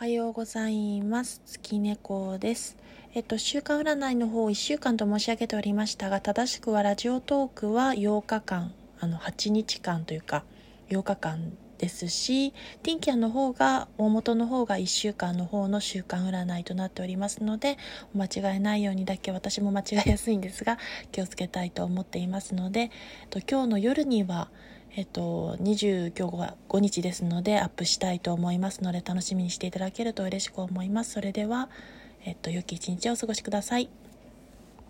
おはようございます。月猫です。えっと週間占いの方1週間と申し上げておりましたが正しくはラジオトークは8日間あの8日間というか8日間ですしティンキャンの方が大元の方が1週間の方の週間占いとなっておりますのでお間違いないようにだけ私も間違いやすいんですが気をつけたいと思っていますので、えっと、今日の夜にはえっと、25日ですのでアップしたいと思いますので楽しみにしていただけると嬉しく思います。それでは、えっと、良き一日をお過ごしください。